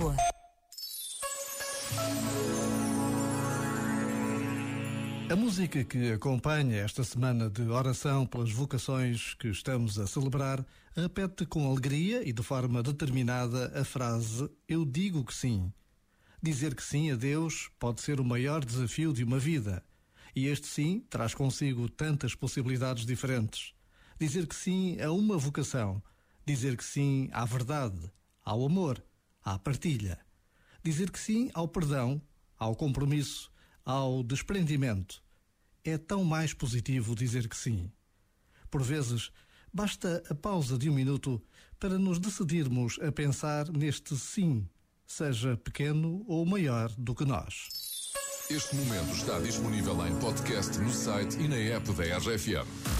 Lisboa. A música que acompanha esta semana de oração pelas vocações que estamos a celebrar repete com alegria e de forma determinada a frase Eu digo que sim. Dizer que sim a Deus pode ser o maior desafio de uma vida. E este sim traz consigo tantas possibilidades diferentes. Dizer que sim a uma vocação. Dizer que sim à verdade, ao amor, à partilha. Dizer que sim ao perdão, ao compromisso ao desprendimento. É tão mais positivo dizer que sim. Por vezes, basta a pausa de um minuto para nos decidirmos a pensar neste sim, seja pequeno ou maior do que nós. Este momento está disponível em podcast no site e na app da RFM.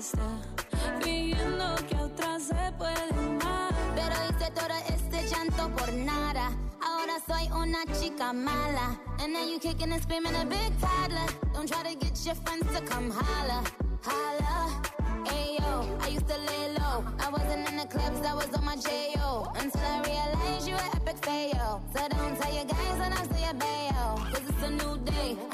Otra está fingiendo que otra se puede amar. Pero hice todo este llanto por nada. Ahora soy una chica mala. And then you kicking and screaming a big toddler. Don't try to get your friends to come holla. Holla. Ayo, I used to lay low. I wasn't in the clubs, I was on my J.O. Until I realized you were epic fail. So don't tell your guys when I say a bail. Cause it's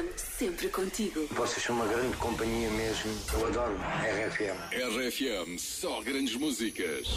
RFM, sempre contigo. Vocês são uma grande companhia mesmo. Eu adoro RFM. RFM, só grandes músicas.